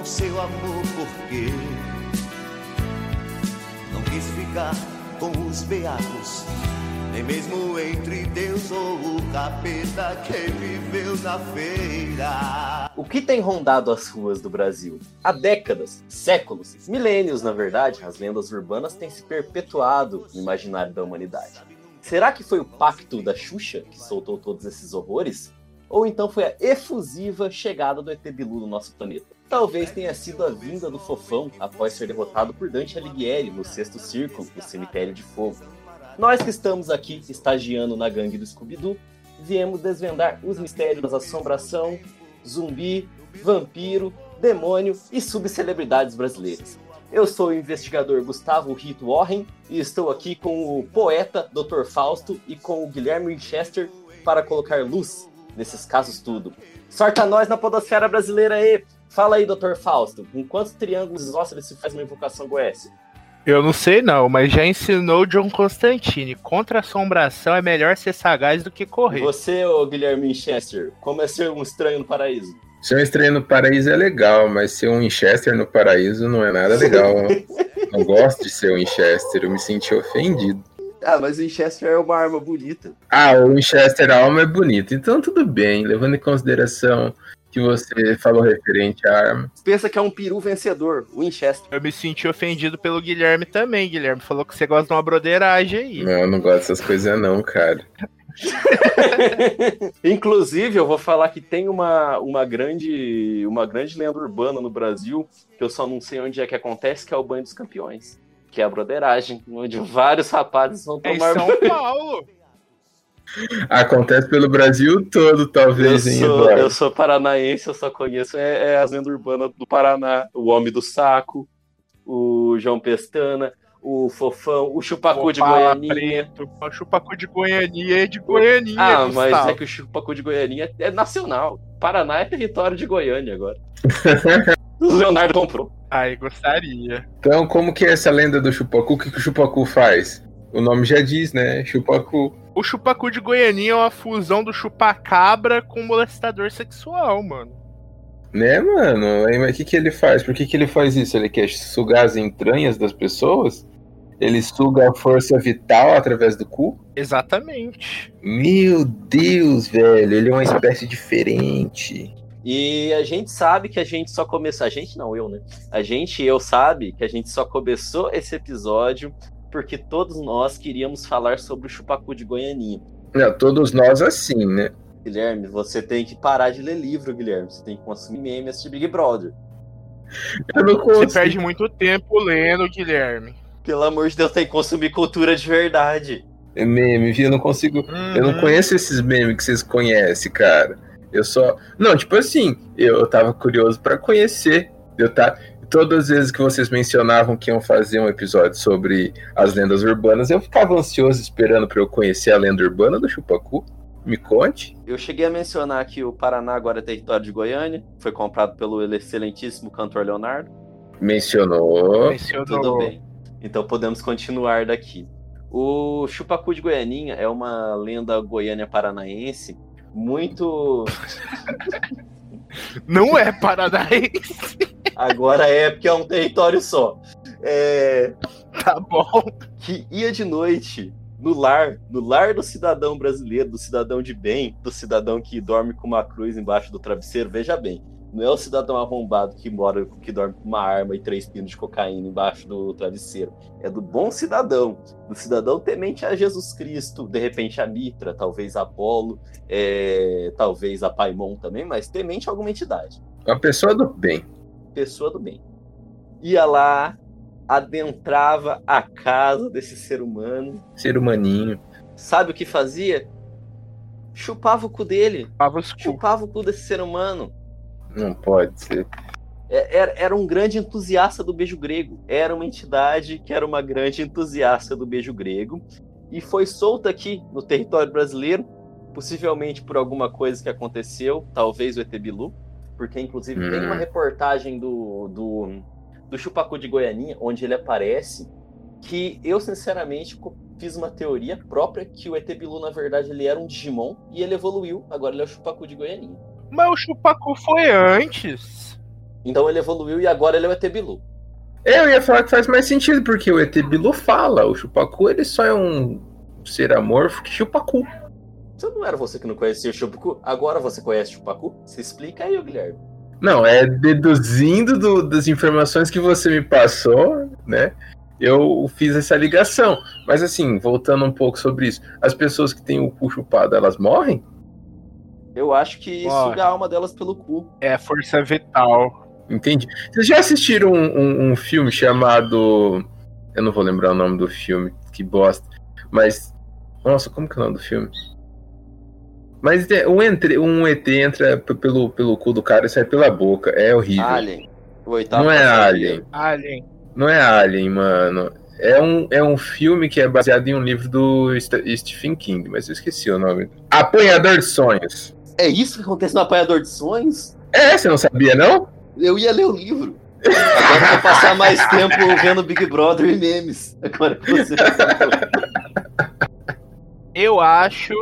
ao seu amor porque não quis ficar com os beatos, nem mesmo entre Deus ou o capeta que viveu na feira. O que tem rondado as ruas do Brasil? Há décadas, séculos, milênios, na verdade, as lendas urbanas têm se perpetuado no imaginário da humanidade. Será que foi o pacto da Xuxa que soltou todos esses horrores? Ou então foi a efusiva chegada do ET Bilu no nosso planeta? Talvez tenha sido a vinda do Fofão após ser derrotado por Dante Alighieri no sexto círculo do Cemitério de Fogo. Nós que estamos aqui estagiando na gangue do Scooby-Doo, viemos desvendar os mistérios da assombração, zumbi, vampiro, demônio e subcelebridades brasileiras. Eu sou o investigador Gustavo Rito Warren e estou aqui com o poeta Dr. Fausto e com o Guilherme Winchester para colocar luz nesses casos tudo. Sorta nós na podosfera brasileira aí! Fala aí, Dr. Fausto, em quantos triângulos isósceles se faz uma invocação Goécia? Eu não sei não, mas já ensinou John Constantine. Contra assombração é melhor ser sagaz do que correr. Você, ô Guilherme Winchester, como é ser um estranho no paraíso? Ser um estranho no paraíso é legal, mas ser um Winchester no paraíso não é nada legal. não gosto de ser um Winchester, eu me senti ofendido. Ah, mas o Winchester é uma arma bonita. Ah, o Winchester a alma é bonito, então tudo bem, levando em consideração que você falou referente à arma. Pensa que é um peru vencedor, Winchester. Eu me senti ofendido pelo Guilherme também. Guilherme falou que você gosta de uma broderagem aí. Não, eu não gosto dessas coisas não, cara. Inclusive, eu vou falar que tem uma, uma, grande, uma grande lenda urbana no Brasil, que eu só não sei onde é que acontece, que é o Banho dos Campeões. Que é a broderagem, onde vários rapazes vão tomar é em São. Paulo. Acontece pelo Brasil todo, talvez, eu sou, eu sou paranaense, eu só conheço é, é as lendas urbanas do Paraná. O Homem do Saco, o João Pestana, o Fofão, o Chupacu de Opala Goianinha. Preto, o Chupacu de Goianinha é de Goianinha. Ah, mas Gustavo. é que o Chupacu de Goianinha é nacional. Paraná é território de Goiânia agora. o Leonardo comprou. Ai, gostaria. Então, como que é essa lenda do Chupacu? O que, que o Chupacu faz? O nome já diz, né? Chupacu. O Chupacu de Goianinha é uma fusão do chupacabra com molestador sexual, mano. Né, mano? Aí, Mas o que, que ele faz? Por que, que ele faz isso? Ele quer sugar as entranhas das pessoas? Ele suga a força vital através do cu? Exatamente. Meu Deus, velho, ele é uma espécie diferente. E a gente sabe que a gente só começou. A gente não, eu, né? A gente, eu, sabe que a gente só começou esse episódio porque todos nós queríamos falar sobre o Chupacu de Goianinha. Não, todos nós assim, né? Guilherme, você tem que parar de ler livro, Guilherme. Você tem que consumir memes de Big Brother. Eu não Você consigo. perde muito tempo lendo, Guilherme. Pelo amor de Deus, tem que consumir cultura de verdade. É meme, viu? Eu não consigo. Eu não Uhum. conheço esses memes que vocês conhecem, cara. Eu só. Não, tipo assim, eu tava curioso pra conhecer. Eu tá. Todas as vezes que vocês mencionavam que iam fazer um episódio sobre as lendas urbanas, eu ficava ansioso esperando pra eu conhecer a lenda urbana do Chupacu. Me conte. Eu cheguei a mencionar que o Paraná agora é território de Goiânia. Foi comprado pelo excelentíssimo cantor Leonardo. Mencionou. Mencionou. Tudo bem. Então podemos continuar daqui. O Chupacu de Goianinha é uma lenda goiânia paranaense muito. Não é paranaense. Agora é porque é um território só. É... Tá bom. Que ia de noite no lar, no lar do cidadão brasileiro, do cidadão de bem, do cidadão que dorme com uma cruz embaixo do travesseiro. Veja bem, Não é o cidadão arrombado que mora, que dorme com uma arma e três pinos de cocaína embaixo do travesseiro. É do bom cidadão, do cidadão temente a Jesus Cristo, de repente a Mitra, talvez a Apolo, é, talvez a Paimon também, mas temente a alguma entidade. Uma pessoa do bem. Pessoa do bem. Ia lá, adentrava a casa desse ser humano. Ser humaninho. Sabe o que fazia? Chupava o cu dele. Chupava, chupava o cu desse ser humano não pode ser. É, era, era um grande entusiasta do beijo grego. Era uma entidade que era uma grande entusiasta do beijo grego. E foi solta aqui no território brasileiro, possivelmente por alguma coisa que aconteceu, talvez o ET Bilu, porque inclusive hum. tem uma hum. reportagem do, do, do Chupacu de Goianinha, onde ele aparece, que eu sinceramente fiz uma teoria própria que o ET Bilu, na verdade, ele era um Digimon e ele evoluiu, agora ele é o Chupacu de Goianinha. Mas o Chupacu foi antes. Então ele evoluiu e agora ele é o ET Bilu. Eu ia falar que faz mais sentido, porque o ET Bilu fala, o Chupacu ele só é um ser amorfo que Chupacu. Você não era você que não conhecia o Chupacu? Agora você conhece o Chupacu? Se explica aí, Guilherme. Não, é deduzindo do, das informações que você me passou, né? Eu fiz essa ligação. Mas assim, voltando um pouco sobre isso, as pessoas que têm o cu chupado, elas morrem? Eu acho que Pode. suga a alma delas pelo cu. É força vital. Entendi. Vocês já assistiram um, um, um, filme chamado. Eu não vou lembrar o nome do filme, que bosta. Mas. Nossa, como que é o nome do filme? Mas um, entre, um ET entra pelo, pelo cu do cara e sai pela boca. É horrível. Alien. O oitavo não é Alien. Alien. Não é Alien, mano. É um, é um filme que é baseado em um livro do Stephen King, mas eu esqueci o nome. Apanhador de Sonhos. É isso que acontece no Apanhador de Sonhos? É, você não sabia, não? Eu ia ler o livro. Agora eu vou passar mais tempo vendo Big Brother e memes. Agora você. Eu acho.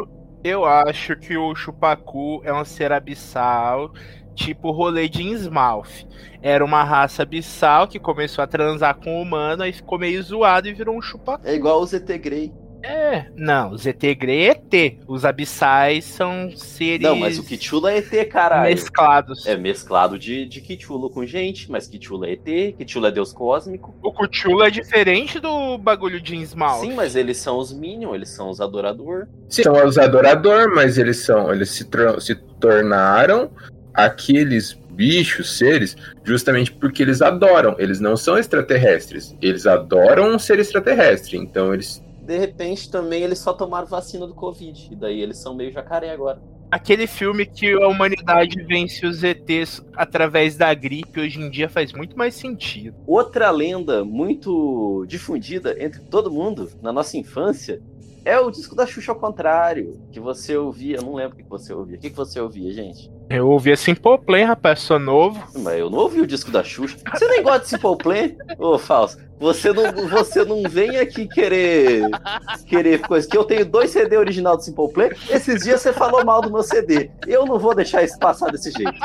Eu acho que o Chupacu é um ser abissal, tipo o rolê de Innsmouth. Era uma raça abissal que começou a transar com o humano, e ficou meio zoado e virou um chupacu. É igual o ZT Grey. É, não, os ET Grey é ET. Os abissais são seres. Não, mas o Kichula é ET, caralho. Mesclados. É mesclado de, de Kichula com gente, mas Kichula é ET, Kichula é deus cósmico. O Kichula é diferente do bagulho de Innsmouth. Sim, mas eles são os Minions, eles são os adorador. Sim, são os adorador, mas eles são. Eles se, se tornaram aqueles bichos, seres, justamente porque eles adoram. Eles não são extraterrestres. Eles adoram um ser extraterrestre. Então eles de repente também eles só tomaram vacina do Covid. E daí eles são meio jacaré agora. Aquele filme que a humanidade vence os ETs através da gripe hoje em dia faz muito mais sentido. Outra lenda muito difundida entre todo mundo na nossa infância é o disco da Xuxa ao contrário, que você ouvia, eu não lembro o que você ouvia. O que você ouvia, gente? Eu ouvia Simple Plan, rapaz, sou novo. Mas eu não ouvi o disco da Xuxa. Você nem gosta de Simple Plan? Ô, Falso, você não, você não vem aqui querer querer coisa. Que eu tenho dois CD original do Simple Plan. Esses dias você falou mal do meu CD. Eu não vou deixar isso passar desse jeito.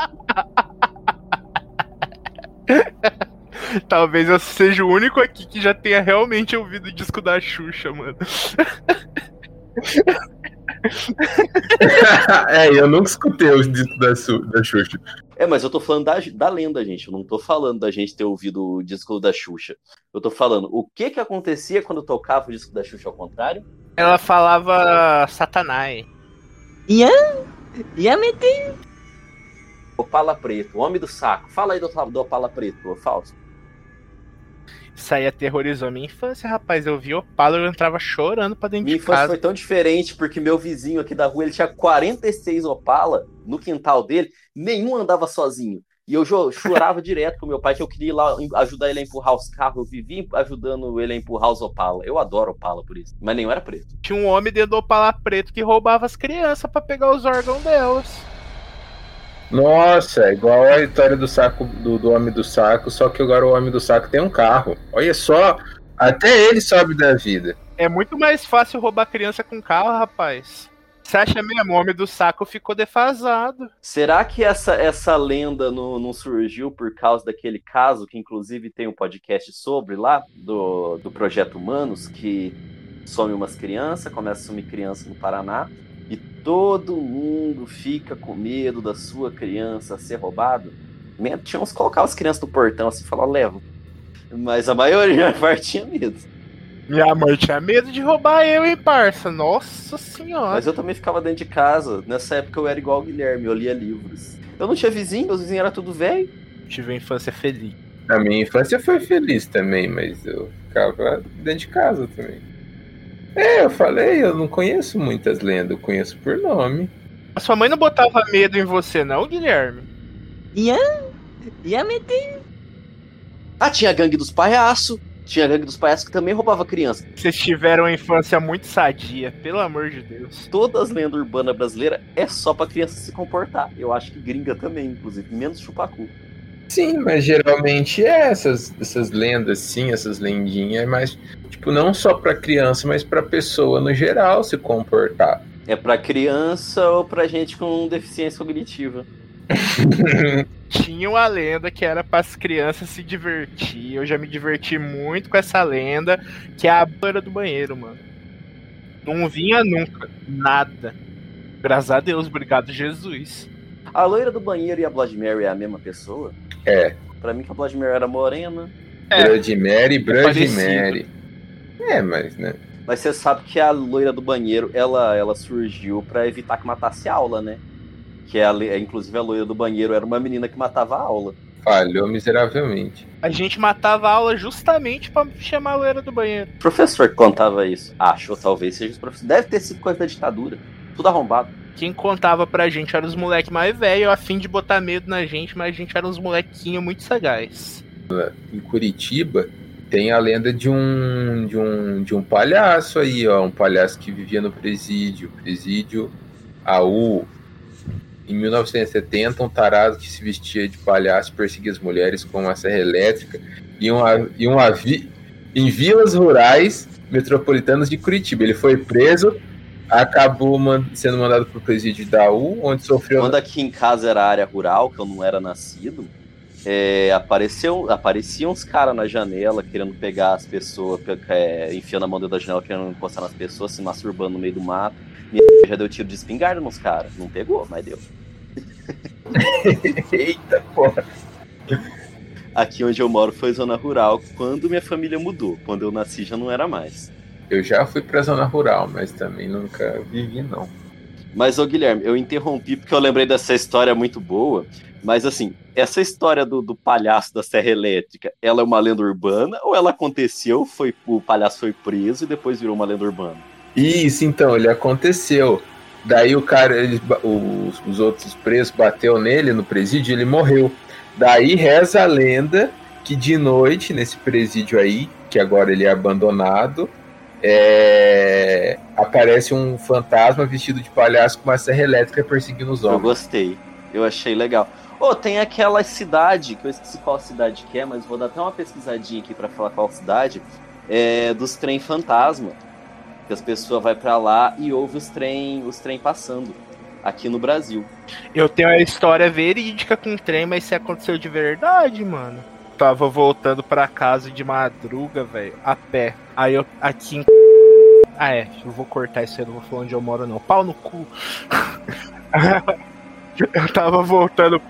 Talvez eu seja o único aqui que já tenha realmente ouvido o disco da Xuxa, mano. é, eu nunca escutei o disco da, da Xuxa. É, mas eu tô falando da, da lenda, gente. Eu não tô falando da gente ter ouvido o disco da Xuxa. Eu tô falando o que que acontecia quando tocava o disco da Xuxa ao contrário? Ela falava Satanás. Ian? Ian Opala Preto, Homem do Saco. Fala aí do, do Opala Preto, Fausto. Isso aí aterrorizou minha infância, rapaz. Eu vi Opala eu entrava chorando pra dentro minha de casa. Minha infância foi tão diferente, porque meu vizinho aqui da rua, ele tinha 46 Opala no quintal dele, nenhum andava sozinho. E eu chorava direto com meu pai que eu queria ir lá ajudar ele a empurrar os carros. Eu vivia ajudando ele a empurrar os Opala. Eu adoro Opala por isso. Mas nenhum era preto. Tinha um homem dentro do Opala preto que roubava as crianças para pegar os órgãos delas. Nossa, é igual a história do saco do, do Homem do Saco, só que agora o Homem do Saco tem um carro. Olha só, até ele sobe da vida. É muito mais fácil roubar criança com carro, rapaz. Você acha mesmo? O Homem do Saco ficou defasado. Será que essa, essa lenda não, não surgiu por causa daquele caso, que inclusive tem um podcast sobre lá, do, do Projeto Humanos, que some umas crianças, começa a sumir criança no Paraná, e todo mundo fica com medo da sua criança ser roubado. Tinha uns que colocavam as crianças no portão assim e falavam, leva. Mas a maioria da parte tinha medo. Minha mãe tinha medo de roubar eu, hein, parça? Nossa senhora. Mas eu também ficava dentro de casa. Nessa época eu era igual o Guilherme, eu lia livros. Eu não tinha vizinho, os vizinhos eram tudo velho. Tive uma infância feliz. A minha infância foi feliz também, mas eu ficava dentro de casa também. É, eu falei, eu não conheço muitas lendas, eu conheço por nome. A sua mãe não botava medo em você, não, Guilherme? Ia, ia meter. Ah, tinha a gangue dos palhaços. Tinha a gangue dos palhaços que também roubava criança. Vocês tiveram uma infância muito sadia, pelo amor de Deus. Todas as lendas urbanas brasileiras é só pra criança se comportar. Eu acho que gringa também, inclusive, menos chupacu. Sim, mas geralmente é essas, essas lendas, sim, essas lendinhas, mas tipo, não só pra criança, mas pra pessoa no geral se comportar. É pra criança ou pra gente com deficiência cognitiva. Tinha uma lenda que era para as crianças se divertir. Eu já me diverti muito com essa lenda, que é a banheira do banheiro, mano. Não vinha nunca, nada. Graças a Deus, obrigado Jesus. A loira do banheiro e a Blood Mary é a mesma pessoa? É. Pra mim que a Blood Mary era morena. É, Blood Mary, Blood parecido. Mary. É, mas, né? Mas você sabe que a loira do banheiro, ela, ela surgiu pra evitar que matasse a aula, né? Que é a, le- inclusive a loira do banheiro era uma menina que matava a aula. Falhou miseravelmente. A gente matava a aula justamente pra chamar a loira do banheiro. O professor que contava isso. Acho, ou talvez seja os professores. Deve ter sido coisa da ditadura. Tudo arrombado. Quem contava pra gente eram os moleques mais velhos, a fim de botar medo na gente, mas a gente era uns molequinhos muito sagaz. Em Curitiba tem a lenda de um de um de um palhaço aí, ó, um palhaço que vivia no presídio, presídio AU. Em 1970, um tarado que se vestia de palhaço perseguia as mulheres com uma serra elétrica e um, e um avi- em vilas rurais metropolitanas de Curitiba. Ele foi preso, acabou man- sendo mandado para o presídio da AU, onde sofreu Quando aqui em casa era área rural, que eu não era nascido, é, apareceu, apareciam uns caras na janela querendo pegar as pessoas, pe- é, enfiando a mão dentro da janela, querendo encostar nas pessoas, se masturbando no meio do mato. Minha já deu tiro de espingarda nos caras. Não pegou, mas deu. Eita porra! Aqui onde eu moro foi zona rural quando minha família mudou. Quando eu nasci já não era mais. Eu já fui pra zona rural, mas também nunca vivi, não. Mas, ô Guilherme, eu interrompi porque eu lembrei dessa história muito boa. Mas, assim, essa história do, do palhaço da Serra Elétrica, ela é uma lenda urbana ou ela aconteceu, foi o palhaço foi preso e depois virou uma lenda urbana? Isso, então, ele aconteceu. Daí o cara, eles ba- os, os outros presos bateu nele no presídio e ele morreu. Daí reza a lenda que de noite, nesse presídio aí, que agora ele é abandonado, é, aparece um fantasma vestido de palhaço com uma serra elétrica perseguindo os Eu homens. gostei. Eu achei legal. Ô, tem aquela cidade, que eu esqueci qual cidade que é, mas vou dar até uma pesquisadinha aqui pra falar qual cidade, é dos trem fantasma. Que as pessoas vão pra lá e ouvem os trem, os trem passando aqui no Brasil. Eu tenho a história verídica com o trem, mas isso aconteceu de verdade, mano. Tava voltando pra casa de madruga, velho, a pé. Aí eu aqui em. Ah, é, eu vou cortar isso aí, não vou falar onde eu moro, não. Pau no cu. eu tava voltando.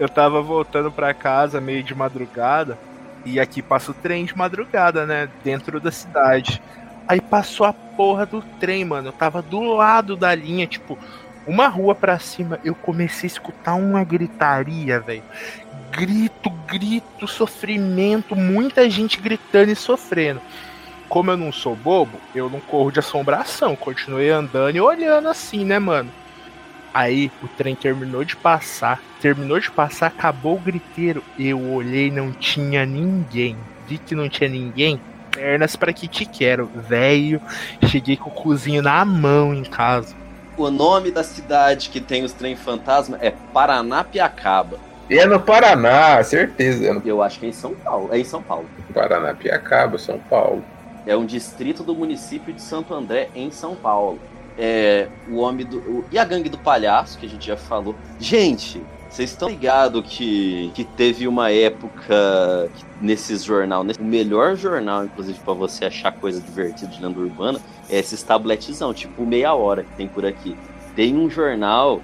Eu tava voltando pra casa meio de madrugada. E aqui passa o trem de madrugada, né? Dentro da cidade. Aí passou a porra do trem, mano. Eu tava do lado da linha, tipo, uma rua pra cima. Eu comecei a escutar uma gritaria, velho. Grito, grito, sofrimento, muita gente gritando e sofrendo. Como eu não sou bobo, eu não corro de assombração. Continuei andando e olhando assim, né, mano? Aí o trem terminou de passar. Terminou de passar, acabou o griteiro. Eu olhei, não tinha ninguém. Vi que não tinha ninguém. Pernas pra que te quero, velho. Cheguei com o cozinho na mão em casa. O nome da cidade que tem os trem fantasma é Paranapiacaba. E é no Paraná, certeza. É no Eu acho que é em São Paulo. É em São Paulo. Paraná, Piacaba, São Paulo. É um distrito do município de Santo André, em São Paulo. É o homem do. o- e a gangue do palhaço, que a gente já falou. Gente, vocês estão ligados que, que teve uma época que, nesses jornal, nesse, o melhor jornal, inclusive, pra você achar coisa divertida de lenda urbana, é esses tabletezão, tipo meia hora que tem por aqui. Tem um jornal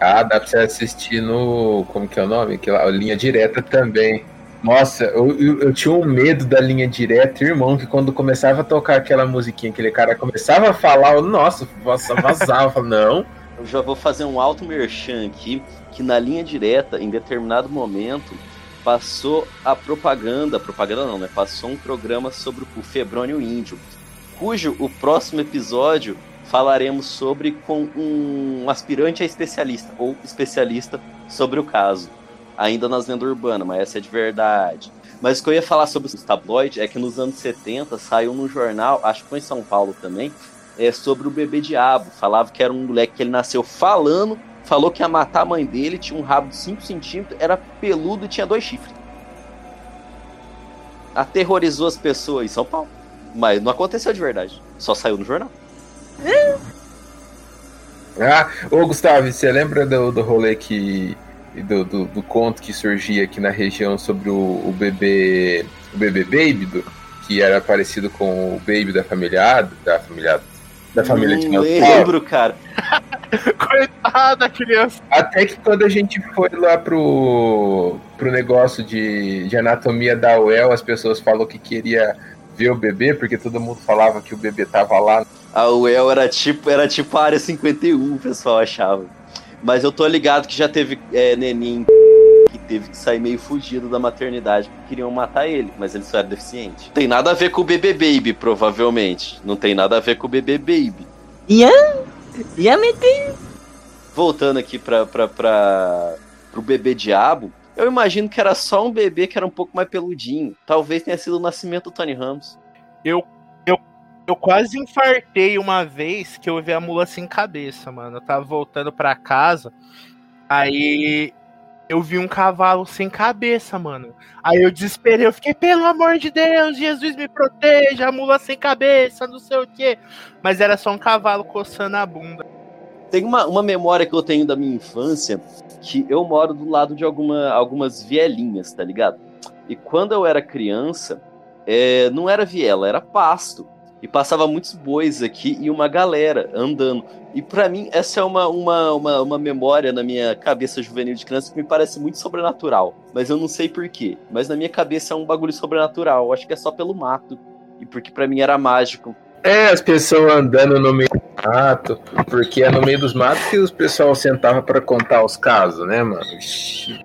Ah, dá pra você assistir no. Como que é o nome? Aquela linha direta também. Nossa, eu, eu, eu, tinha um medo da linha direta, irmão, que quando começava a tocar aquela musiquinha, aquele cara começava a falar, eu, nossa, vazava, eu falava, não. Eu já vou fazer um alto merchan aqui, que na linha direta, em determinado momento, passou a propaganda, propaganda não, né? Passou um programa sobre o Febrônio Índio, cujo o próximo episódio falaremos sobre com um aspirante a especialista, ou especialista sobre o caso. Ainda nas lendas urbanas, mas essa é de verdade. Mas o que eu ia falar sobre os tabloides é que nos anos 70 saiu no jornal, acho que foi em São Paulo também, é sobre o bebê diabo. Falava que era um moleque que ele nasceu falando, falou que ia matar a mãe dele, tinha um rabo de 5 centímetros, era peludo e tinha dois chifres. Aterrorizou as pessoas em São Paulo. Mas não aconteceu de verdade. Só saiu no jornal. Ah, ô Gustavo, você lembra do, do rolê que. Do, do, do, conto que surgia aqui na região sobre o, o bebê. O bebê Baby, do, que era parecido com o Baby da família da família da família de Não lembro, cara. Coitada criança. Até que quando a gente foi lá pro, pro negócio de, de anatomia da UEL, as pessoas falaram que queria ver o bebê, porque todo mundo falava que o bebê tava lá. A UEL era tipo, era tipo a área 51, o pessoal achava. Mas eu tô ligado que já teve é, neném que teve que sair meio fugido da maternidade porque queriam matar ele, mas ele só era deficiente. Tem nada a ver com o bebê baby, provavelmente. Não tem nada a ver com o bebê baby. Yeah, yeah, meter. Voltando aqui pra, pra, pra, pro bebê diabo, eu imagino que era só um bebê que era um pouco mais peludinho. Talvez tenha sido o nascimento do Tony Ramos. Eu, eu, eu quase infartei uma vez que eu vi a mula sem cabeça, mano. Eu tava voltando pra casa, aí eu vi um cavalo sem cabeça, mano. Aí eu desesperei, eu fiquei, pelo amor de Deus, Jesus me proteja, a mula sem cabeça, não sei o quê. Mas era só um cavalo coçando a bunda. Tem uma, uma memória que eu tenho da minha infância, que eu moro do lado de alguma, algumas vielinhas, tá ligado? E quando eu era criança, é, não era viela, era pasto. E passava muitos bois aqui e uma galera andando. E para mim, essa é uma, uma, uma, uma, memória na minha cabeça juvenil de criança que me parece muito sobrenatural. Mas eu não sei porquê. Mas na minha cabeça é um bagulho sobrenatural. Eu acho que é só pelo mato. E porque para mim era mágico. É, as pessoas andando no meio do mato. Porque é no meio dos matos que os pessoal sentava para contar os casos, né, mano?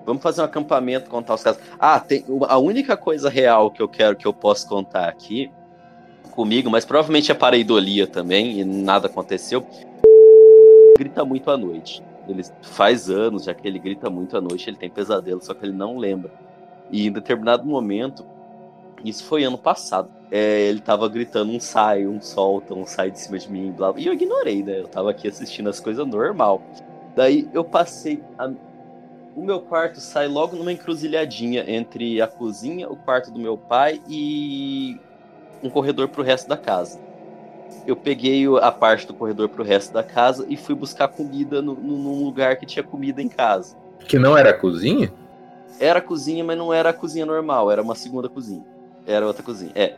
Vamos fazer um acampamento, contar os casos. Ah, tem a única coisa real que eu quero que eu possa contar aqui comigo, mas provavelmente é pareidolia também, e nada aconteceu. Grita muito à noite. Ele faz anos já que ele grita muito à noite, ele tem pesadelo, só que ele não lembra. E em determinado momento, isso foi ano passado, é, ele tava gritando um sai, um solta, um sai de cima de mim, blá, e eu ignorei, né? Eu tava aqui assistindo as coisas normal. Daí eu passei. A... O meu quarto sai logo numa encruzilhadinha entre a cozinha, o quarto do meu pai e um corredor para o resto da casa. Eu peguei a parte do corredor para o resto da casa e fui buscar comida no, no, num lugar que tinha comida em casa. Que não era a cozinha? Era a cozinha, mas não era a cozinha normal, era uma segunda cozinha. Era outra cozinha. É.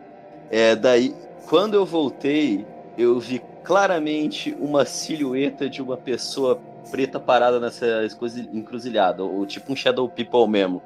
é daí, quando eu voltei, eu vi claramente uma silhueta de uma pessoa preta parada nessa encruzilhada, ou tipo um Shadow People mesmo.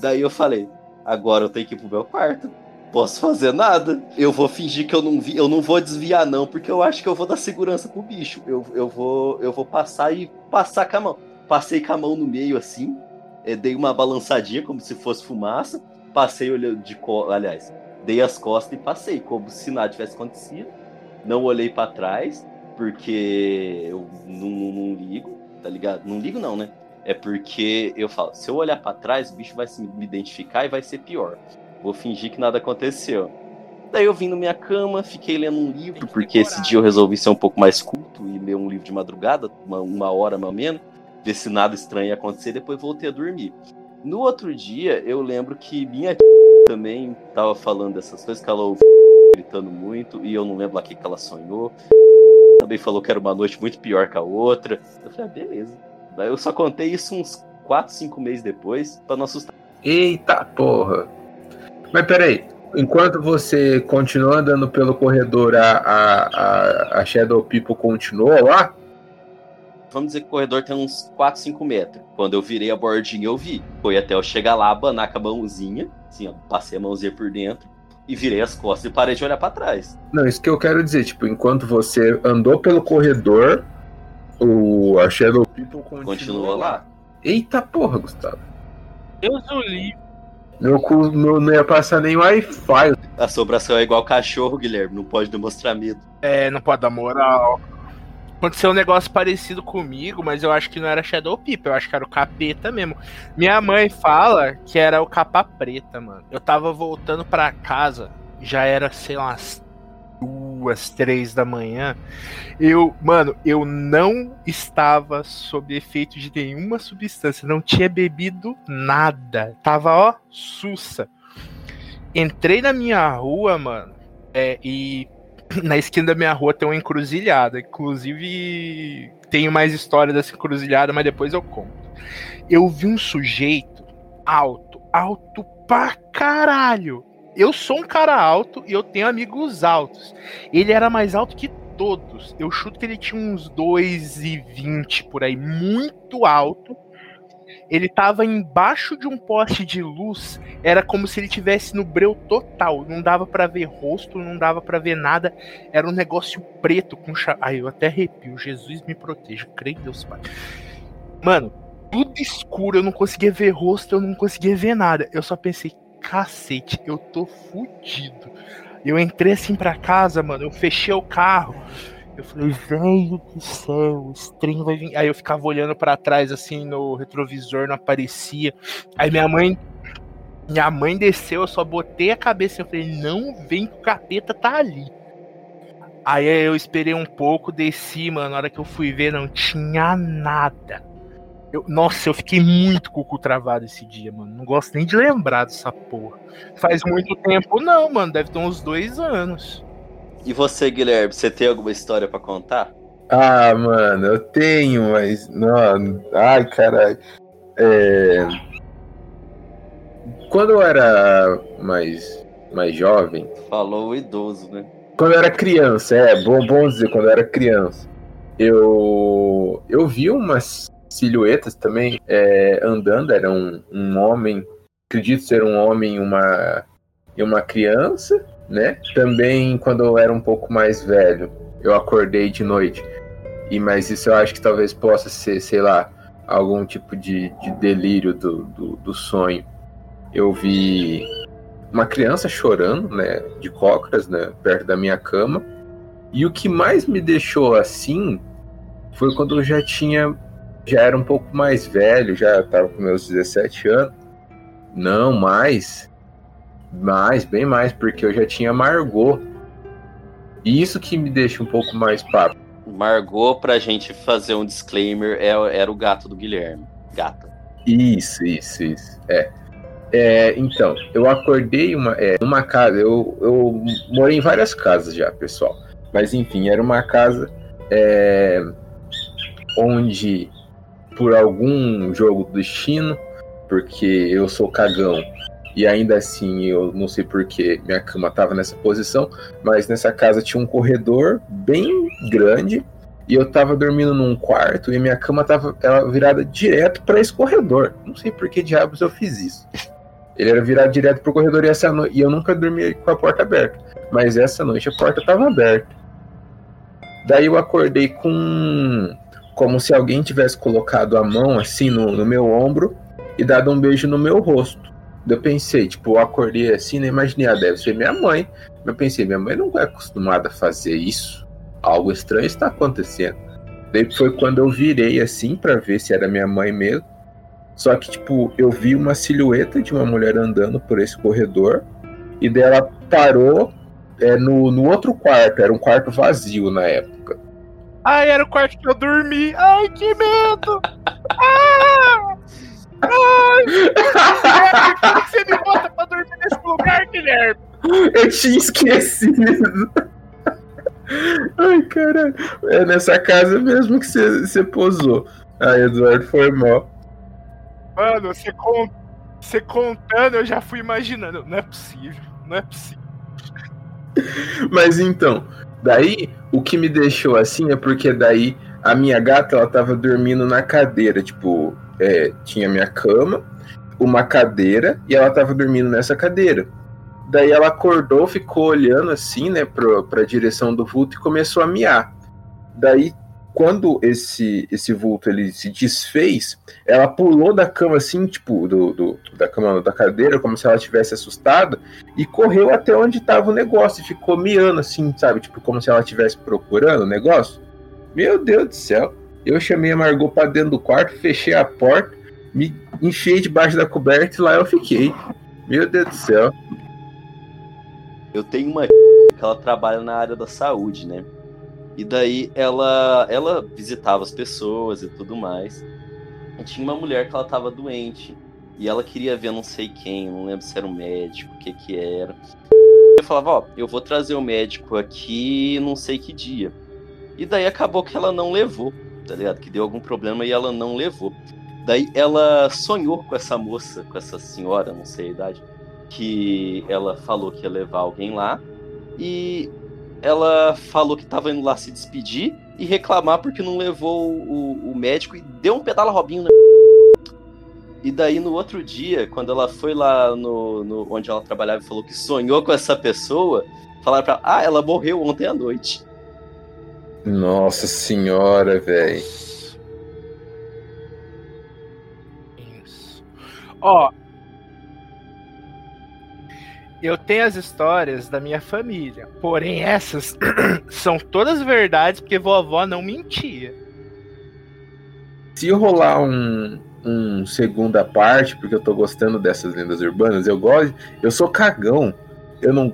Daí eu falei, agora eu tenho que ir pro meu quarto posso fazer nada. Eu vou fingir que eu não vi, eu não vou desviar não, porque eu acho que eu vou dar segurança pro bicho. Eu, eu vou eu vou passar e passar com a mão. Passei com a mão no meio assim, é, dei uma balançadinha como se fosse fumaça, passei olhando de aliás, dei as costas e passei como se nada tivesse acontecido. Não olhei para trás, porque eu não, não, não ligo, tá ligado? Não ligo não, né? É porque eu falo, se eu olhar para trás, o bicho vai se me identificar e vai ser pior. Vou fingir que nada aconteceu. Daí eu vim na minha cama, fiquei lendo um livro, porque esse dia eu resolvi ser um pouco mais culto e ler um livro de madrugada, uma, uma hora mais ou menos, ver se nada estranho ia acontecer, depois voltei a dormir. No outro dia, eu lembro que minha tia também estava falando dessas coisas, que ela ouviu gritando muito, e eu não lembro lá o que, que ela sonhou. Também falou que era uma noite muito pior que a outra. Eu falei, ah, beleza. Daí eu só contei isso uns 4, 5 meses depois, para não assustar. Eita porra! Mas peraí, enquanto você continuou andando pelo corredor, a, a, a, Shadow People continuou lá? Vamos dizer que o corredor tem uns 4, 5 metros. Quando eu virei a bordinha, eu vi. Foi até eu chegar lá, abanar com a mãozinha. Assim, ó, passei a mãozinha por dentro. E virei as costas e parei de olhar pra trás. Não, isso que eu quero dizer, tipo, enquanto você andou pelo corredor, o a Shadow People continua, Continua lá. Eita porra, Gustavo. Deus o livre. Meu cu não, não ia passar nem Wi-Fi. A assombração é igual cachorro, Guilherme. Não pode demonstrar medo. É, não pode dar moral. Aconteceu um negócio parecido comigo, mas eu acho que não era Shadow People, eu acho que era o capeta mesmo. Minha mãe fala que era o capa preta, mano. Eu tava voltando pra casa, já era, sei lá, duas, três da manhã. Eu, mano, eu não estava sob efeito de nenhuma substância, não tinha bebido nada. Tava, ó, sussa. Entrei na minha rua, mano, é, e na esquina da minha rua tem uma encruzilhada. Inclusive, tenho mais história dessa encruzilhada, mas depois eu conto. Eu vi um sujeito alto, alto pra caralho. Eu sou um cara alto e eu tenho amigos altos. Ele era mais alto que todos. Eu chuto que ele tinha uns 2,20 por aí, muito alto. Ele tava embaixo de um poste de luz, era como se ele tivesse no breu total, não dava pra ver rosto, não dava pra ver nada, era um negócio preto com cha... Ai, eu até arrepio, Jesus me proteja, creio em Deus Pai. Mano, tudo escuro, eu não conseguia ver rosto, eu não conseguia ver nada. Eu só pensei, cacete, eu tô fudido. Eu entrei assim pra casa, mano, eu fechei o carro. Eu falei, velho do céu, esse trem vai vir. Aí eu ficava olhando pra trás, assim, no retrovisor, não aparecia. Aí minha mãe. Minha mãe desceu, eu só botei a cabeça. Eu falei, não vem que o capeta tá ali. Aí eu esperei um pouco, desci, mano. Na hora que eu fui ver, não tinha nada. Eu, nossa, eu fiquei muito com o cu travado esse dia, mano. Não gosto nem de lembrar dessa porra. Faz muito tempo, não, mano. Deve ter uns dois anos. E você, Guilherme, você tem alguma história pra contar? Ah, mano, eu tenho, mas. Não, ai, caralho. É... Quando eu era mais, mais jovem. Falou o idoso, né? Quando eu era criança, é bom, bom dizer, quando eu era criança. Eu, eu vi umas silhuetas também é, andando. Era um, um homem, acredito ser um homem e uma, e uma criança, né? Também quando eu era um pouco mais velho, eu acordei de noite. E mas isso eu acho que talvez possa ser, sei lá, algum tipo de, de delírio do, do, do sonho. Eu vi uma criança chorando, né, de cócoras, né, perto da minha cama. E o que mais me deixou assim foi quando eu já tinha já era um pouco mais velho, já estava com meus 17 anos. Não, mais. Mais, bem mais, porque eu já tinha Margot. E isso que me deixa um pouco mais papo. Margot, pra gente fazer um disclaimer, é- era o gato do Guilherme. Gata. Isso, isso, isso. É. É, então, eu acordei uma, é, numa casa, eu, eu morei em várias casas já, pessoal. Mas enfim, era uma casa é, onde, por algum jogo do destino, porque eu sou cagão e ainda assim eu não sei porque minha cama estava nessa posição, mas nessa casa tinha um corredor bem grande e eu tava dormindo num quarto e minha cama tava ela virada direto para esse corredor. Não sei por que diabos eu fiz isso. Ele era virado direto pro corredor e essa e eu nunca dormi com a porta aberta, mas essa noite a porta tava aberta. Daí eu acordei com como se alguém tivesse colocado a mão assim no, no meu ombro e dado um beijo no meu rosto. Eu pensei, tipo, eu acordei assim, né? Imaginei, ah, deve ser minha mãe. Eu pensei, minha mãe não é acostumada a fazer isso. Algo estranho está acontecendo. Daí foi quando eu virei assim pra ver se era minha mãe mesmo. Só que, tipo, eu vi uma silhueta de uma mulher andando por esse corredor. E daí ela parou é, no, no outro quarto. Era um quarto vazio na época. Ai, era o quarto que eu dormi. Ai, que medo! Ah! Ai! Por que você me bota pra dormir nesse lugar, Guilherme? Eu tinha esquecido. Ai, caralho. É nessa casa mesmo que você você posou. Ai, Eduardo, foi mal. Mano, você, con... você contando, eu já fui imaginando. Não é possível, não é possível. Mas então, daí o que me deixou assim é porque daí a minha gata, ela tava dormindo na cadeira, tipo, é, tinha minha cama, uma cadeira, e ela tava dormindo nessa cadeira. Daí ela acordou, ficou olhando assim, né, pra, pra direção do vulto e começou a miar. Daí, quando esse, esse vulto ele se desfez, ela pulou da cama assim, tipo, do, do da cama da cadeira, como se ela tivesse assustada, e correu até onde tava o negócio, e ficou miando assim, sabe? Tipo, como se ela estivesse procurando o negócio. Meu Deus do céu. Eu chamei a Margot pra dentro do quarto, fechei a porta, me enfiei debaixo da coberta e lá eu fiquei. Meu Deus do céu. Eu tenho uma que ela trabalha na área da saúde, né? E daí ela, ela visitava as pessoas e tudo mais. E tinha uma mulher que ela tava doente. E ela queria ver não sei quem, não lembro se era um médico, o que que era. Eu falava, ó, eu vou trazer o médico aqui não sei que dia. E daí acabou que ela não levou, tá ligado? Que deu algum problema e ela não levou. Daí ela sonhou com essa moça, com essa senhora, não sei a idade, que ela falou que ia levar alguém lá. E ela falou que tava indo lá se despedir e reclamar porque não levou o, o médico e deu um pedala Robinho na... E daí no outro dia, quando ela foi lá no, no, onde ela trabalhava e falou que sonhou com essa pessoa, falaram pra ela, ah, ela morreu ontem à noite. Nossa senhora, velho. Isso. Ó, eu tenho as histórias da minha família, porém essas são todas verdades porque vovó não mentia. Se rolar um, um segunda parte, porque eu tô gostando dessas lendas urbanas, eu gosto, eu sou cagão. Eu não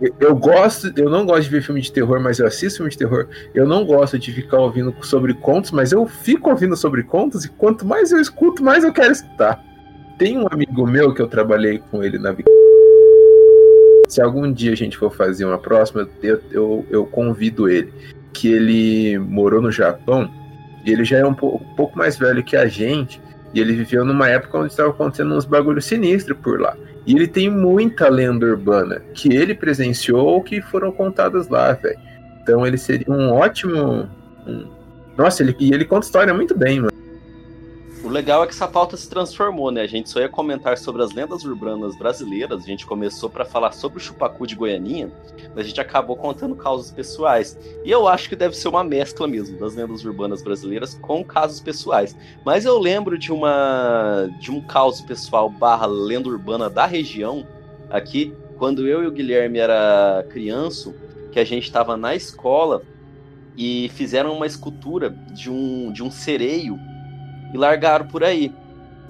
eu, eu gosto, eu não gosto de ver filme de terror, mas eu assisto filme de terror. Eu não gosto de ficar ouvindo sobre contos, mas eu fico ouvindo sobre contos e quanto mais eu escuto, mais eu quero escutar. Tem um amigo meu que eu trabalhei com ele na se algum dia a gente for fazer uma próxima, eu, eu, eu convido ele. Que ele morou no Japão e ele já é um, pouco, um pouco mais velho que a gente. E ele viveu numa época onde estava acontecendo uns bagulhos sinistros por lá. E ele tem muita lenda urbana que ele presenciou ou que foram contadas lá, velho. Então ele seria um ótimo. Nossa, ele, e ele conta história muito bem, mano. Legal é que essa pauta se transformou, né? A gente só ia comentar sobre as lendas urbanas brasileiras, a gente começou para falar sobre o chupacu de Goianinha, mas a gente acabou contando causas pessoais. E eu acho que deve ser uma mescla mesmo das lendas urbanas brasileiras com casos pessoais. Mas eu lembro de uma de um caos pessoal barra lenda urbana da região aqui, quando eu e o Guilherme era criança, que a gente estava na escola e fizeram uma escultura de um, de um sereio e largaram por aí.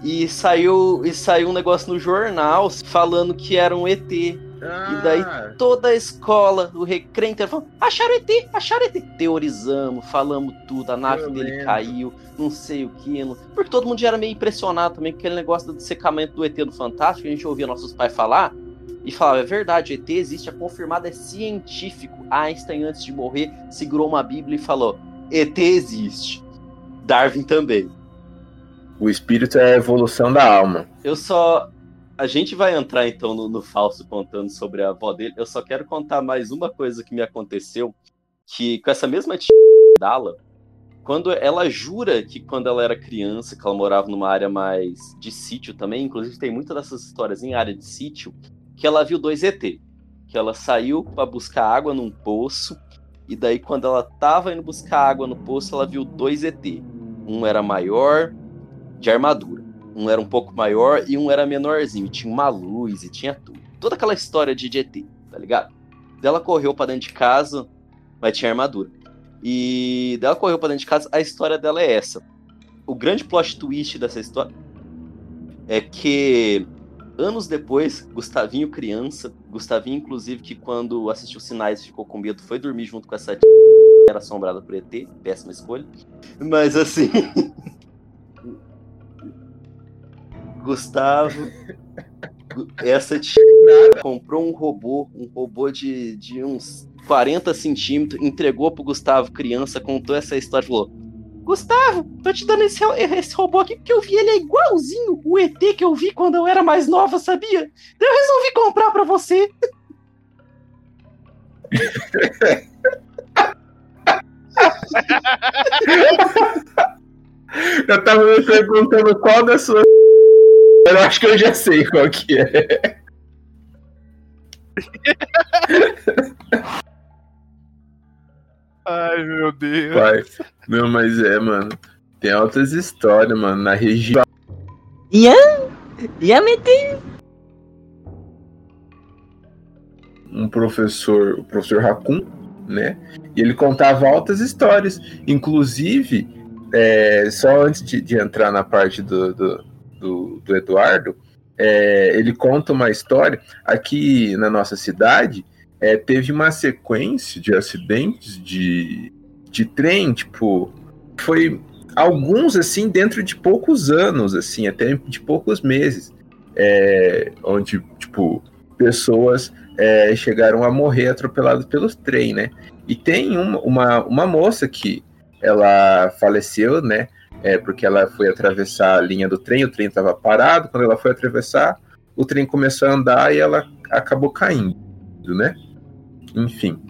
E saiu, e saiu um negócio no jornal falando que era um ET. Ah. E daí toda a escola, o recreio inteiro falando, acharam ET, acharam ET. Teorizamos, falamos tudo, a nave Eu dele lembro. caiu, não sei o que. Não... Porque todo mundo já era meio impressionado também com aquele negócio do secamento do ET do Fantástico, a gente ouvia nossos pais falar e falava, é verdade, ET existe, é confirmado, é científico. Einstein, antes de morrer, segurou uma bíblia e falou, ET existe. Darwin também. O espírito é a evolução da alma. Eu só. A gente vai entrar então no, no falso contando sobre a avó dele. Eu só quero contar mais uma coisa que me aconteceu. Que com essa mesma tia Dala, quando ela jura que quando ela era criança, que ela morava numa área mais de sítio também, inclusive tem muitas dessas histórias em área de sítio, que ela viu dois ET. Que ela saiu para buscar água num poço, e daí quando ela tava indo buscar água no poço, ela viu dois ET. Um era maior, de armadura. Um era um pouco maior e um era menorzinho. Tinha uma luz e tinha tudo. Toda aquela história de GT, tá ligado? Dela correu para dentro de casa, mas tinha armadura. E dela correu para dentro de casa, a história dela é essa. O grande plot twist dessa história é que anos depois, Gustavinho criança, Gustavinho inclusive que quando assistiu Sinais ficou com medo, foi dormir junto com essa tia, era assombrada por ET, péssima escolha. Mas assim, Gustavo, essa tia comprou um robô, um robô de, de uns 40 centímetros, entregou pro Gustavo criança, contou essa história e falou: Gustavo, tô te dando esse, esse robô aqui porque eu vi ele é igualzinho o ET que eu vi quando eu era mais nova, sabia? Eu resolvi comprar pra você. Eu tava me perguntando qual das suas. Eu acho que eu já sei qual que é. Ai, meu Deus. Pai. Não, mas é, mano. Tem altas histórias, mano. Na região. Ian? Ian meteu. Um professor, o professor Raccoon, né? E ele contava altas histórias. Inclusive, é, só antes de, de, entrar na parte do, do, do, do Eduardo, é, ele conta uma história. Aqui na nossa cidade, é, teve uma sequência de acidentes de, de trem, tipo, foi alguns assim dentro de poucos anos, assim, até de poucos meses, é, onde, tipo, pessoas é, chegaram a morrer atropeladas pelos trem, né? E tem uma, uma, uma moça que ela faleceu, né? É, porque ela foi atravessar a linha do trem, o trem estava parado, quando ela foi atravessar, o trem começou a andar e ela acabou caindo, né? Enfim.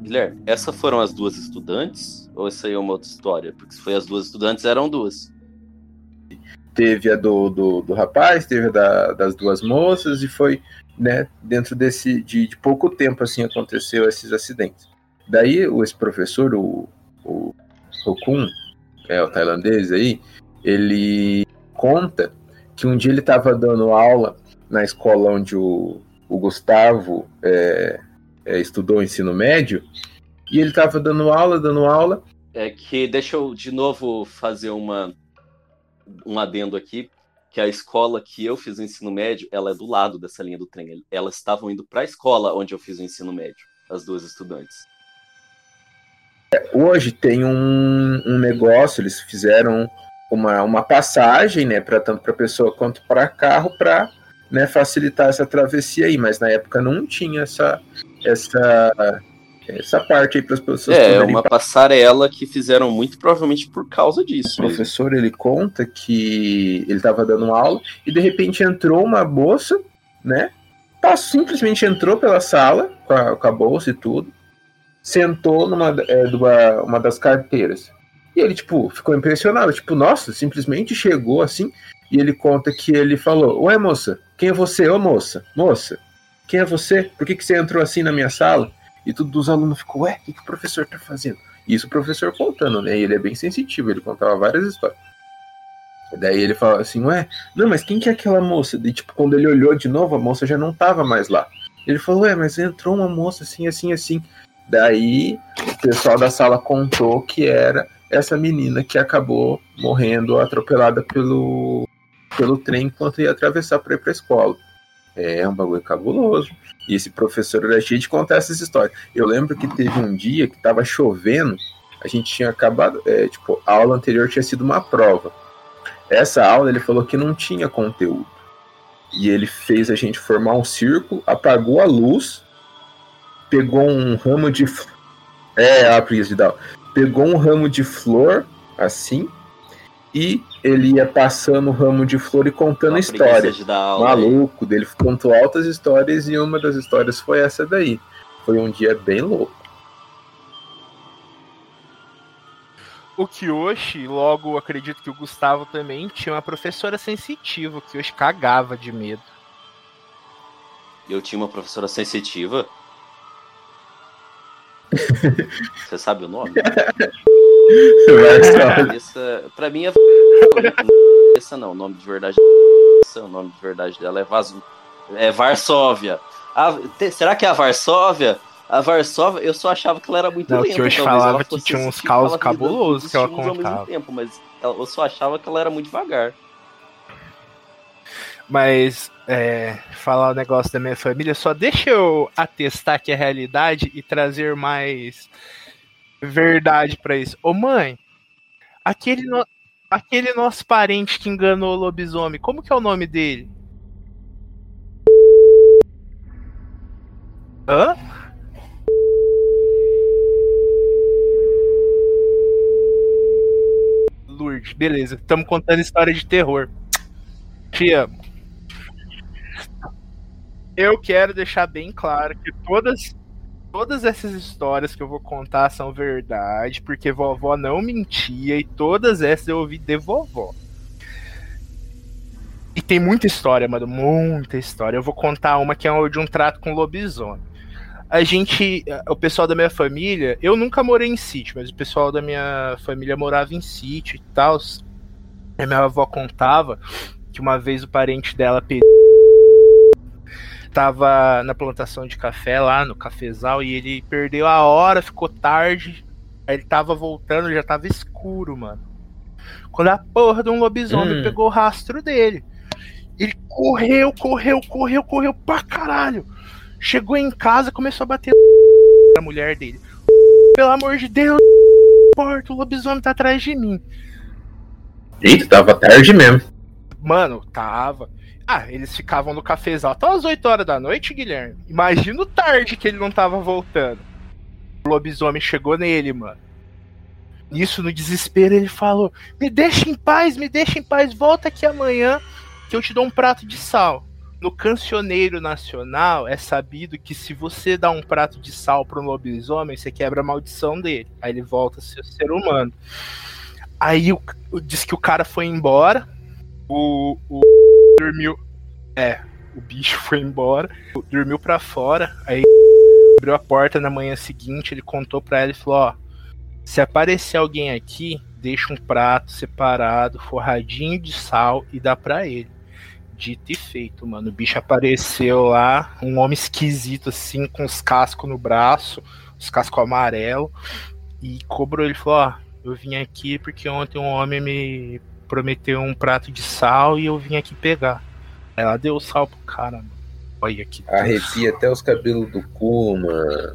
Guilherme, essas foram as duas estudantes? Ou essa aí é uma outra história? Porque se foi as duas estudantes, eram duas. Teve a do, do, do rapaz, teve a da, das duas moças, e foi né, dentro desse de, de pouco tempo assim aconteceu esses acidentes. Daí esse professor, o, o Okun, é o tailandês aí, ele conta que um dia ele estava dando aula na escola onde o, o Gustavo é, é, estudou ensino médio, e ele estava dando aula, dando aula. É que deixa eu de novo fazer uma um adendo aqui, que a escola que eu fiz o ensino médio, ela é do lado dessa linha do trem. Elas estavam indo para a escola onde eu fiz o ensino médio, as duas estudantes. Hoje tem um, um negócio, eles fizeram uma, uma passagem, né, para tanto para pessoa quanto para carro, para né, facilitar essa travessia aí, mas na época não tinha essa essa essa parte aí para as pessoas. É, uma ir... passarela que fizeram muito provavelmente por causa disso. O professor ele conta que ele estava dando aula e de repente entrou uma bolsa, né? Passou, simplesmente entrou pela sala com a, com a bolsa e tudo, sentou numa é, uma, uma das carteiras. E ele, tipo, ficou impressionado. Tipo, nossa, simplesmente chegou assim. E ele conta que ele falou: Ué, moça, quem é você? Ô, moça, moça, quem é você? Por que, que você entrou assim na minha sala? E todos os alunos ficou, ué, o que, que o professor tá fazendo? Isso o professor contando, né? E ele é bem sensitivo, ele contava várias histórias. Daí ele fala assim, ué, não, mas quem que é aquela moça? E tipo, quando ele olhou de novo, a moça já não tava mais lá. Ele falou, ué, mas entrou uma moça assim, assim, assim. Daí o pessoal da sala contou que era essa menina que acabou morrendo atropelada pelo, pelo trem enquanto ia atravessar para ir pra escola. É um bagulho cabuloso. E esse professor era cheio de contar essas histórias. Eu lembro que teve um dia que tava chovendo, a gente tinha acabado, é, tipo, a aula anterior tinha sido uma prova. Essa aula ele falou que não tinha conteúdo. E ele fez a gente formar um círculo, apagou a luz, pegou um ramo de. É, a preguiça de dar. Pegou um ramo de flor, assim, e ele ia passando o ramo de flor e contando histórias. De Maluco, dele contou altas histórias e uma das histórias foi essa daí. Foi um dia bem louco. O Kiyoshi, logo acredito que o Gustavo também, tinha uma professora sensitiva. O Kiyoshi cagava de medo. Eu tinha uma professora sensitiva? Você sabe o nome? Pra mim é. Essa não, o nome de verdade é. O nome de verdade dela é Vaz... É Varsóvia. Ah, será que é a Varsóvia? A Varsóvia, eu só achava que ela era muito não, lenta. Que hoje falava que tinha uns caos cabulosos que ela contava. Ao tempo, mas eu só achava que ela era muito devagar. Mas é, falar o negócio da minha família, só deixa eu atestar que é realidade e trazer mais verdade para isso. Ô mãe, aquele, no... aquele nosso parente que enganou o lobisomem, como que é o nome dele? Hã? Lourdes, beleza. Estamos contando história de terror. Te amo. Eu quero deixar bem claro que todas Todas essas histórias que eu vou contar são verdade, porque vovó não mentia e todas essas eu ouvi de vovó. E tem muita história, mano, muita história. Eu vou contar uma que é de um trato com lobisomem. A gente, o pessoal da minha família, eu nunca morei em sítio, mas o pessoal da minha família morava em sítio e tal. A minha avó contava que uma vez o parente dela pediu tava na plantação de café lá no cafezal e ele perdeu a hora, ficou tarde. Aí ele tava voltando, já tava escuro, mano. Quando a porra de um lobisomem Hum. pegou o rastro dele. Ele correu, correu, correu, correu pra caralho. Chegou em casa, começou a bater na mulher dele. Pelo amor de Deus, porta, o lobisomem tá atrás de mim. Eita, tava tarde mesmo. Mano, tava. Ah, eles ficavam no cafezal até as 8 horas da noite, Guilherme. Imagina o tarde que ele não tava voltando. O lobisomem chegou nele, mano. Nisso, no desespero, ele falou: Me deixa em paz, me deixa em paz, volta aqui amanhã que eu te dou um prato de sal. No cancioneiro nacional é sabido que se você dá um prato de sal para um lobisomem, você quebra a maldição dele. Aí ele volta a ser ser humano. Aí o, diz que o cara foi embora, o, o dormiu. É, o bicho foi embora, dormiu pra fora, aí abriu a porta na manhã seguinte, ele contou pra ela e falou: Ó, se aparecer alguém aqui, deixa um prato separado, forradinho de sal e dá pra ele. Dito e feito, mano. O bicho apareceu lá, um homem esquisito assim, com os cascos no braço, os cascos amarelo, e cobrou ele falou: Ó, eu vim aqui porque ontem um homem me prometeu um prato de sal e eu vim aqui pegar. Ela deu o sal pro cara, mano. Olha que. Arrepia até os cabelos do cu, mano.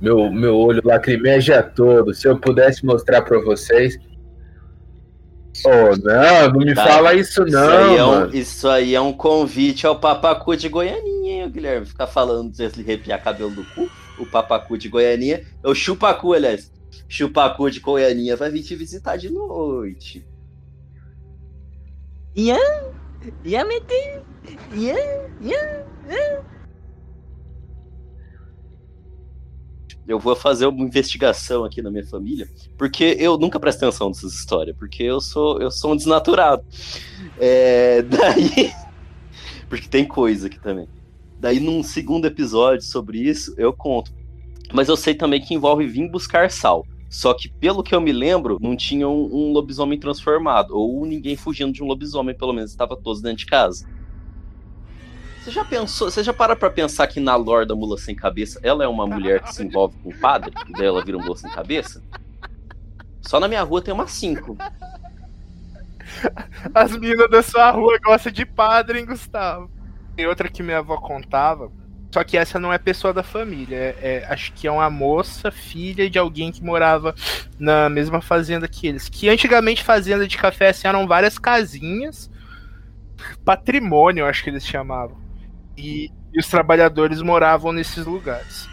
Meu, meu olho lacrimeja todo. Se eu pudesse mostrar pra vocês. Oh, não, não me Tá. fala isso isso, não, aí é um, isso aí é um convite ao papacu de Goianinha, hein, Guilherme? Ficar falando de arrepiar cabelo do cu. O papacu de Goianinha. É o chupacu, aliás. Chupacu de Goianinha vai vir te visitar de noite. Ian? Ian meteu? Ian? Ian? Eu vou fazer uma investigação aqui na minha família, porque eu nunca presto atenção nessas histórias, porque eu sou, eu sou um desnaturado. É, daí. Porque tem coisa aqui também. Daí, num segundo episódio sobre isso, eu conto. Mas eu sei também que envolve vir buscar sal. Só que, pelo que eu me lembro, não tinha um, um lobisomem transformado. Ou ninguém fugindo de um lobisomem, pelo menos. Estava todos dentro de casa. Você já pensou, você já para pra pensar que na lore da mula sem cabeça, ela é uma mulher que se envolve com o padre, e daí ela vira mula sem cabeça? Só na minha rua tem umas cinco. As meninas da sua rua gostam de padre, hein, Gustavo? Tem outra que minha avó contava. Só que essa não é pessoa da família. é- é- acho que é uma moça, filha de alguém que morava na mesma fazenda que eles. Que antigamente fazenda de café assim, eram várias casinhas. Patrimônio, acho que eles chamavam. E, e os trabalhadores moravam nesses lugares.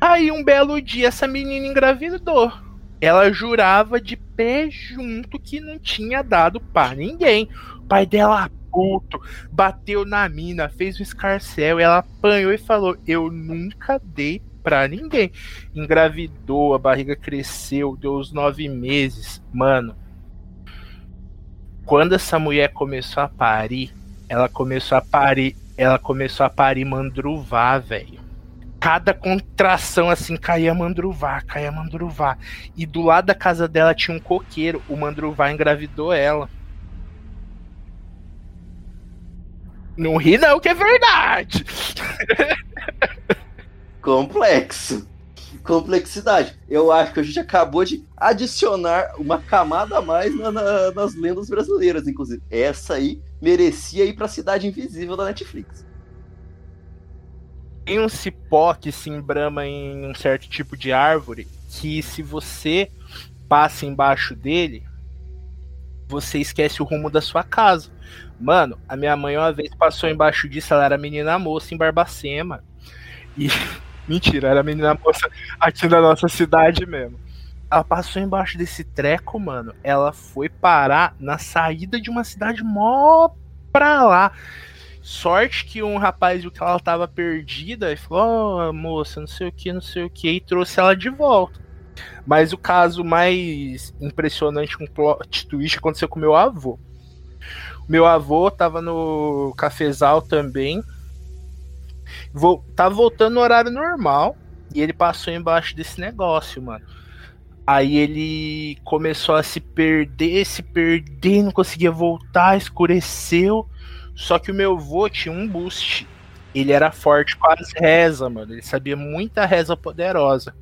Aí um belo dia essa menina engravidou. Ela jurava de pé junto que não tinha dado pra ninguém. O pai dela, puto, bateu na mina, fez o escarcel, ela apanhou e falou: Eu nunca dei pra ninguém. Engravidou, a barriga cresceu, deu os nove meses. Mano, quando essa mulher começou a parir, ela começou a parir, ela começou a parir mandruvá, velho. Cada contração assim caía mandruvá, caía mandruvá. E do lado da casa dela tinha um coqueiro. O mandruvá engravidou ela. Não ri não, que é verdade. Complexo. Complexidade. Eu acho que a gente acabou de adicionar uma camada a mais na- na- nas lendas brasileiras, inclusive. Essa aí merecia ir pra Cidade Invisível da Netflix. Tem um cipó que se embrama em um certo tipo de árvore que se você passa embaixo dele, você esquece o rumo da sua casa. Mano, a minha mãe uma vez passou embaixo disso, ela era menina moça em Barbacema. E mentira, era menina moça aqui na nossa cidade mesmo. Ela passou embaixo desse treco, mano. Ela foi parar na saída de uma cidade mó pra lá. Sorte que um rapaz viu que ela tava perdida e falou: Ó, moça, não sei o que, não sei o que, e trouxe ela de volta. Mas o caso mais impressionante, um plot twist, aconteceu com meu avô. Meu avô tava no cafezal também. Vou, tava voltando no horário normal. E ele passou embaixo desse negócio, mano. Aí ele começou a se perder, se perder, não conseguia voltar, escureceu. Só que o meu avô tinha um boost. Ele era forte com as rezas, mano. Ele sabia muita reza poderosa.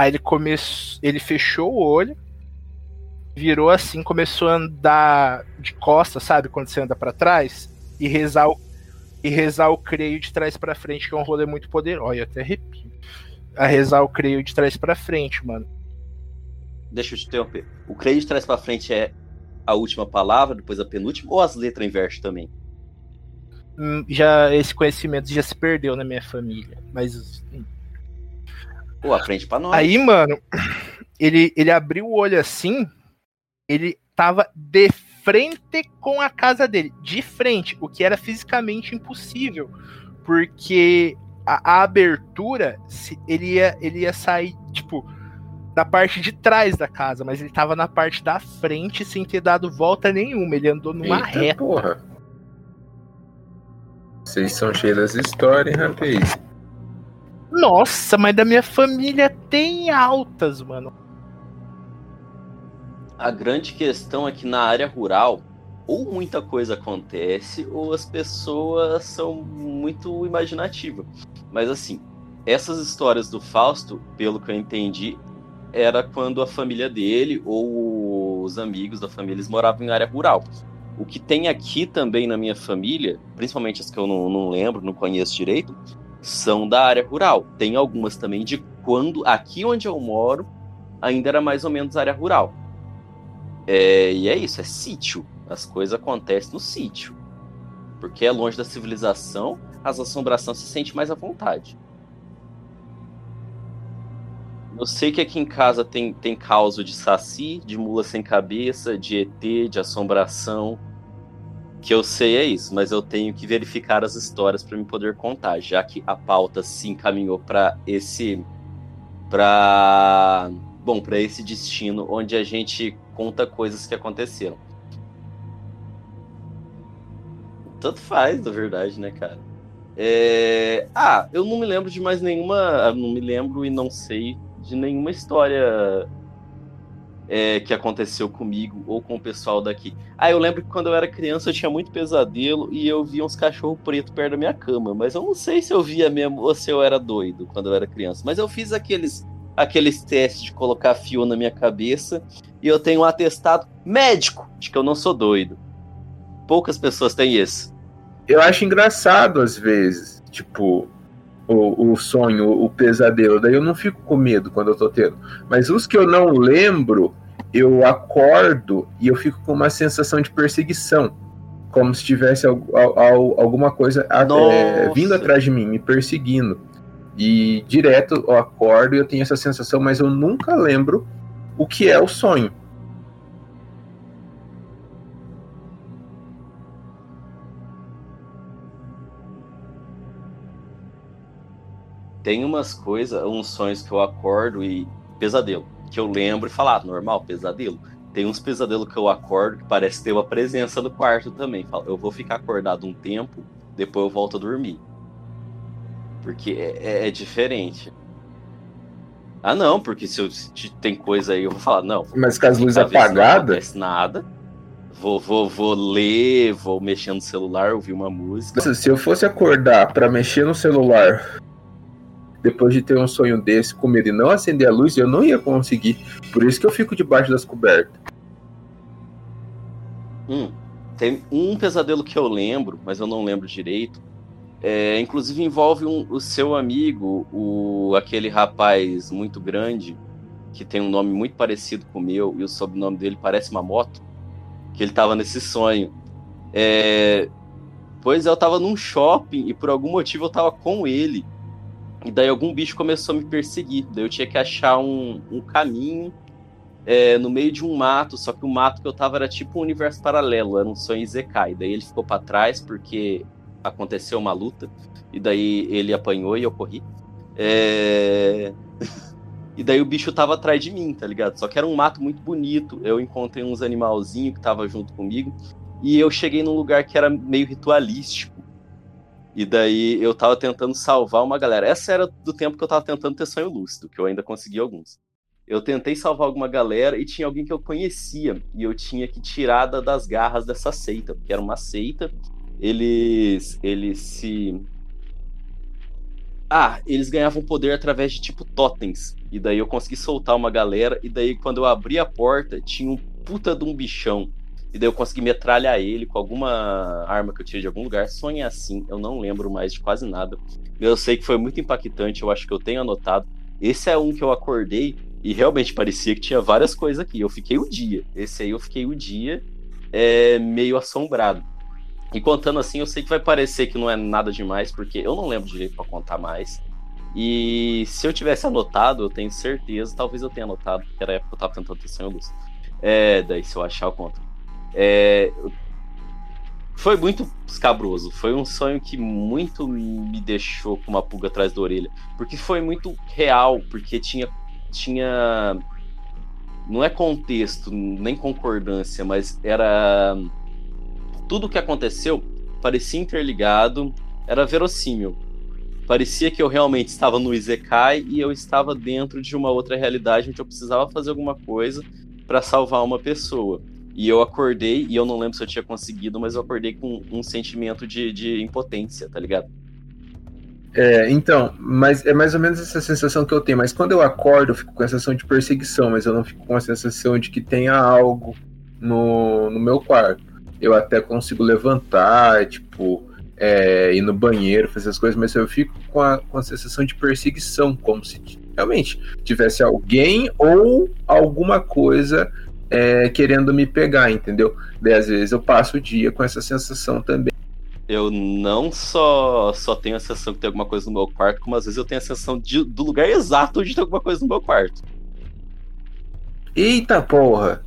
Aí ele começou. Ele fechou o olho, virou assim, começou a andar de costas, sabe? Quando você anda para trás, e rezar o, e rezar o creio de trás para frente, que é um rolê muito poderoso. Olha, eu até arrepio. A rezar o creio de trás para frente, mano. Deixa eu te interromper. O creio de trás pra frente é a última palavra, depois a penúltima, ou as letras inverso também? Hum, Já esse conhecimento já se perdeu na minha família, mas Pô, aprende pra nós. Aí, mano, ele, ele abriu o olho assim, ele tava de frente com a casa dele, de frente, o que era fisicamente impossível, porque a, a abertura, se- ele ia, ele ia sair, tipo, da parte de trás da casa, mas ele tava na parte da frente sem ter dado volta nenhuma, ele andou numa Eita reta. porra. Vocês são cheios das histórias, hein, rapaz. Nossa, mas da minha família tem altas, mano. A grande questão é que na área rural, ou muita coisa acontece, ou as pessoas são muito imaginativas. Mas assim, essas histórias do Fausto, pelo que eu entendi, era quando a família dele ou os amigos da família eles moravam em área rural. O que tem aqui também na minha família, principalmente as que eu não, não lembro, não conheço direito, são da área rural. Tem algumas também de quando, aqui onde eu moro, ainda era mais ou menos área rural. É, e é isso, é sítio. As coisas acontecem no sítio. Porque é longe da civilização, as assombrações se sente mais à vontade. Eu sei que aqui em casa tem, tem causa de saci, de mula sem cabeça, de ET, de assombração. Que eu sei é isso, mas eu tenho que verificar as histórias para me poder contar, já que a pauta se encaminhou para esse para bom, para esse destino onde a gente conta coisas que aconteceram. Tanto faz, na verdade, né, cara? É... Ah, eu não me lembro de mais nenhuma. Não me lembro e não sei de nenhuma história é, que aconteceu comigo ou com o pessoal daqui. Ah, eu lembro que quando eu era criança eu tinha muito pesadelo e eu via uns cachorros pretos perto da minha cama. Mas eu não sei se eu via mesmo ou se eu era doido quando eu era criança. Mas eu fiz aqueles, aqueles testes de colocar fio na minha cabeça e eu tenho um atestado médico de que eu não sou doido. Poucas pessoas têm isso. Eu acho engraçado às vezes, tipo, o, o sonho, o pesadelo. Daí eu não fico com medo quando eu tô tendo. Mas os que eu não lembro, eu acordo e eu fico com uma sensação de perseguição. Como se tivesse al- al- al- alguma coisa é, vindo atrás de mim, me perseguindo. E direto eu acordo e eu tenho essa sensação, mas eu nunca lembro o que é o sonho. Tem umas coisas, uns sonhos que eu acordo e. Pesadelo. Que eu lembro e falo, ah, normal, pesadelo. Tem uns pesadelos que eu acordo que parece ter uma presença no quarto também. Falo, Eu vou ficar acordado um tempo, depois eu volto a dormir. Porque é, é- é diferente. Ah, não, porque se, eu, se tem coisa aí, eu vou falar, não. Mas com as luzes Não apagadas, acontece nada. Vou, vou, vou ler, vou mexer no celular, ouvir uma música. se eu fosse acordar pra mexer no celular depois de ter um sonho desse com medo e não acender a luz, eu não ia conseguir. Por isso que eu fico debaixo das cobertas. Hum, tem um pesadelo que eu lembro, mas eu não lembro direito. É, inclusive envolve um- o seu amigo, o, aquele rapaz muito grande, que tem um nome muito parecido com o meu, e o sobrenome dele parece uma moto, que ele tava nesse sonho. É, pois eu tava num shopping e por algum motivo eu tava com ele. E daí algum bicho começou a me perseguir. Daí eu tinha que achar um, um caminho é, no meio de um mato, só que o mato que eu tava era tipo um universo paralelo, era um sonho Zekai. Daí ele ficou para trás porque aconteceu uma luta, e daí ele apanhou e eu corri. É... e daí o bicho tava atrás de mim, tá ligado? Só que era um mato muito bonito. Eu encontrei uns animalzinhos que tava junto comigo. E eu cheguei num lugar que era meio ritualístico. E daí eu tava tentando salvar uma galera. Essa era do tempo que eu tava tentando ter sonho lúcido, que eu ainda consegui alguns. Eu tentei salvar alguma galera e tinha alguém que eu conhecia. E eu tinha que tirar das garras dessa seita, porque era uma seita. Eles, eles se ah, eles ganhavam poder através de tipo totens. E daí eu consegui soltar uma galera. E daí quando eu abri a porta, tinha um puta de um bichão. E daí eu consegui metralhar ele com alguma arma que eu tirei de algum lugar. Sonha assim, eu não lembro mais de quase nada. Eu sei que foi muito impactante, eu acho que eu tenho anotado. Esse é um que eu acordei e realmente parecia que tinha várias coisas aqui. Eu fiquei o dia. Esse aí eu fiquei o dia é, meio assombrado. E contando assim, eu sei que vai parecer que não é nada demais, porque eu não lembro direito para contar mais. E se eu tivesse anotado, eu tenho certeza, talvez eu tenha anotado, porque era a época que eu tava tentando ter sonho luz. É, daí se eu achar, eu conto. É, foi muito escabroso. Foi um sonho que muito me deixou com uma pulga atrás da orelha. Porque foi muito real, porque tinha. tinha não é contexto, nem concordância, mas era tudo o que aconteceu parecia interligado, era verossímil. Parecia que eu realmente estava no Izekai e eu estava dentro de uma outra realidade onde eu precisava fazer alguma coisa para salvar uma pessoa. E eu acordei, e eu não lembro se eu tinha conseguido, mas eu acordei com um sentimento de, de impotência, tá ligado? É, então, mas é mais ou menos essa sensação que eu tenho. Mas quando eu acordo, eu fico com a sensação de perseguição, mas eu não fico com a sensação de que tenha algo no, no meu quarto eu até consigo levantar, tipo, é, ir no banheiro, fazer as coisas, mas eu fico com a, com a sensação de perseguição, como se realmente tivesse alguém ou alguma coisa é, querendo me pegar, entendeu? Daí às vezes eu passo o dia com essa sensação também. Eu não só, só tenho a sensação que tem alguma coisa no meu quarto, como às vezes eu tenho a sensação de, do lugar exato onde tem alguma coisa no meu quarto. Eita porra!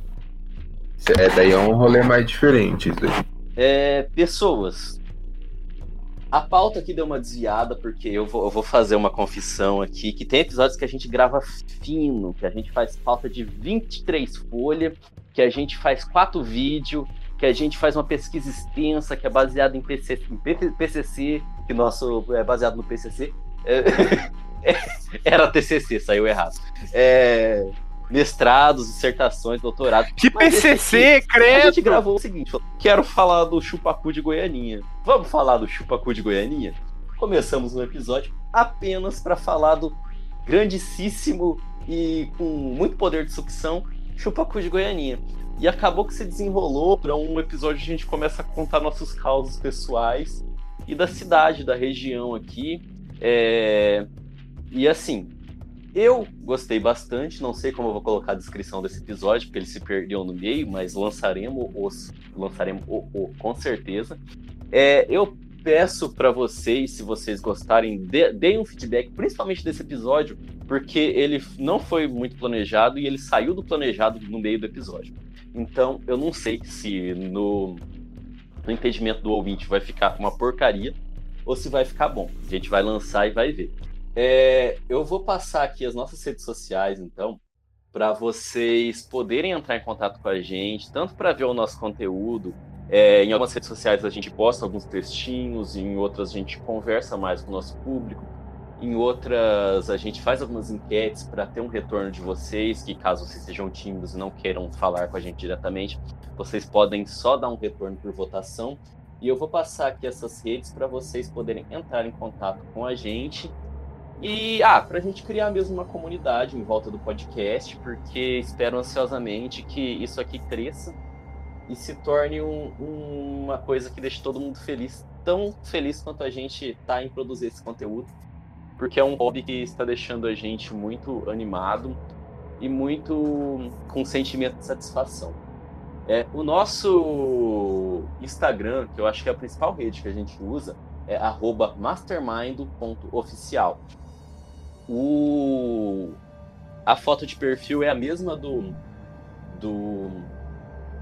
É, daí é um rolê mais diferente. Isso aí. É, pessoas. A pauta aqui deu uma desviada, porque eu vou, eu vou fazer uma confissão aqui, que tem episódios que a gente grava fino, que a gente faz pauta de 23 folhas, que a gente faz quatro vídeos, que a gente faz uma pesquisa extensa, que é baseada em, PC, em PCC, que nosso é baseado no PCC. É, era TCC, saiu errado. É, mestrados, dissertações, doutorados. Que Mas PCC, aqui, credo! A gente gravou o seguinte: quero falar do chupacu de Goianinha. Vamos falar do chupacu de Goianinha? Começamos um episódio apenas para falar do grandíssimo e com muito poder de sucção chupacu de Goianinha. E acabou que se desenrolou para um episódio a gente começa a contar nossos causos pessoais e da cidade, da região aqui. É... E assim, eu gostei bastante, não sei como eu vou colocar a descrição desse episódio, porque ele se perdeu no meio, mas lançaremos os lançaremos o, o com certeza. É, eu peço para vocês, se vocês gostarem, de, deem um feedback, principalmente desse episódio, porque ele não foi muito planejado e ele saiu do planejado no meio do episódio. Então, eu não sei se no, no entendimento do ouvinte vai ficar uma porcaria ou se vai ficar bom. A gente vai lançar e vai ver. É, eu vou passar aqui as nossas redes sociais, então, para vocês poderem entrar em contato com a gente, tanto para ver o nosso conteúdo. É, em algumas redes sociais a gente posta alguns textinhos, em outras a gente conversa mais com o nosso público, em outras a gente faz algumas enquetes para ter um retorno de vocês, que caso vocês sejam tímidos e não queiram falar com a gente diretamente, vocês podem só dar um retorno por votação. E eu vou passar aqui essas redes para vocês poderem entrar em contato com a gente e, ah, para a gente criar mesmo uma comunidade em volta do podcast, porque espero ansiosamente que isso aqui cresça e se torne um, um, uma coisa que deixe todo mundo feliz, tão feliz quanto a gente está em produzir esse conteúdo, porque é um hobby que está deixando a gente muito animado e muito com sentimento de satisfação. É, o nosso Instagram, que eu acho que é a principal rede que a gente usa, é mastermind.oficial. O... A foto de perfil é a mesma do, do,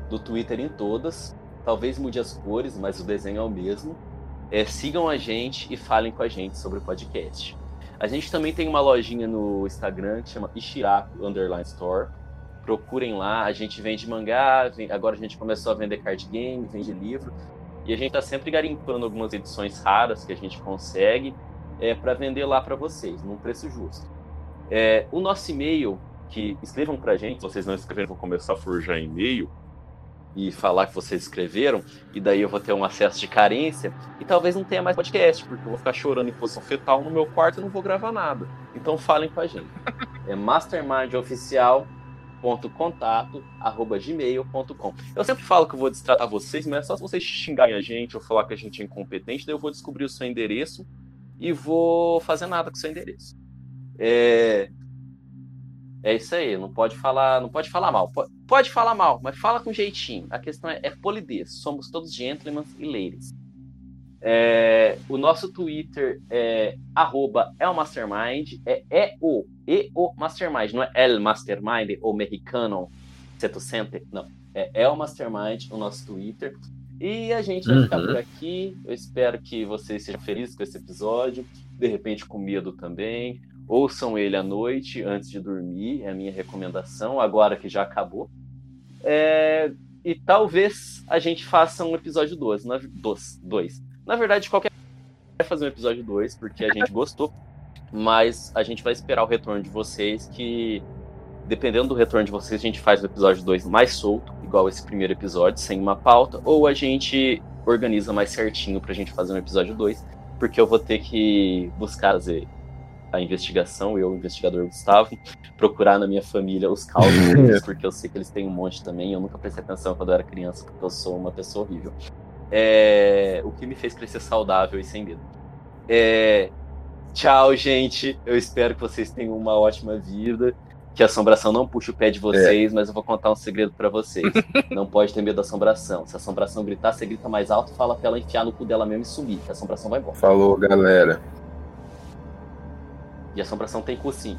do Twitter em todas. Talvez mude as cores, mas o desenho é o mesmo. É, sigam a gente e falem com a gente sobre o podcast. A gente também tem uma lojinha no Instagram que chama Ishiraku Underline Store. Procurem lá, a gente vende mangá, agora a gente começou a vender card game, vende livro. E a gente está sempre garimpando algumas edições raras que a gente consegue é, para vender lá para vocês, num preço justo. É, o nosso e-mail, que escrevam para a gente, se vocês não escreveram, vou começar a forjar e-mail e falar que vocês escreveram, e daí eu vou ter um acesso de carência, e talvez não tenha mais podcast, porque eu vou ficar chorando em posição fetal no meu quarto e não vou gravar nada. Então falem com a gente. É mastermindoficial.contato@gmail.com. Eu sempre falo que eu vou destratar vocês, mas é só se vocês xingarem a gente ou falar que a gente é incompetente, daí eu vou descobrir o seu endereço e vou fazer nada com o seu endereço. É, é isso aí, não pode falar, não pode falar mal. Pode, pode falar mal, mas fala com jeitinho. A questão é, é polidez. Somos todos gentlemen e ladies. É, o nosso Twitter é arroba elmastermind, é, é o, e o mastermind, não é el mastermind ou mexicano 700, não. É El Mastermind, o nosso Twitter. E a gente vai uhum. ficar por aqui. Eu espero que vocês sejam felizes com esse episódio. De repente com medo também. Ouçam ele à noite, antes de dormir. É a minha recomendação, agora que já acabou. É... E talvez a gente faça um episódio 2. Na... Dois. Na verdade, qualquer vai fazer um episódio 2, porque a gente gostou. Mas a gente vai esperar o retorno de vocês, que dependendo do retorno de vocês, a gente faz o episódio 2 mais solto, igual esse primeiro episódio, sem uma pauta, ou a gente organiza mais certinho pra gente fazer um episódio 2, porque eu vou ter que buscar fazer a investigação, eu, o investigador Gustavo, procurar na minha família os cálculos, porque eu sei que eles têm um monte também, eu nunca prestei atenção quando eu era criança, porque eu sou uma pessoa horrível. É... O que me fez crescer saudável e sem medo. É... Tchau, gente. Eu espero que vocês tenham uma ótima vida que a assombração não puxa o pé de vocês, é. mas eu vou contar um segredo para vocês. não pode ter medo da assombração. Se a assombração gritar, você grita mais alto, fala pra ela enfiar no cu dela mesmo e sumir, que a assombração vai embora. Falou, galera. E a assombração tem cu sim.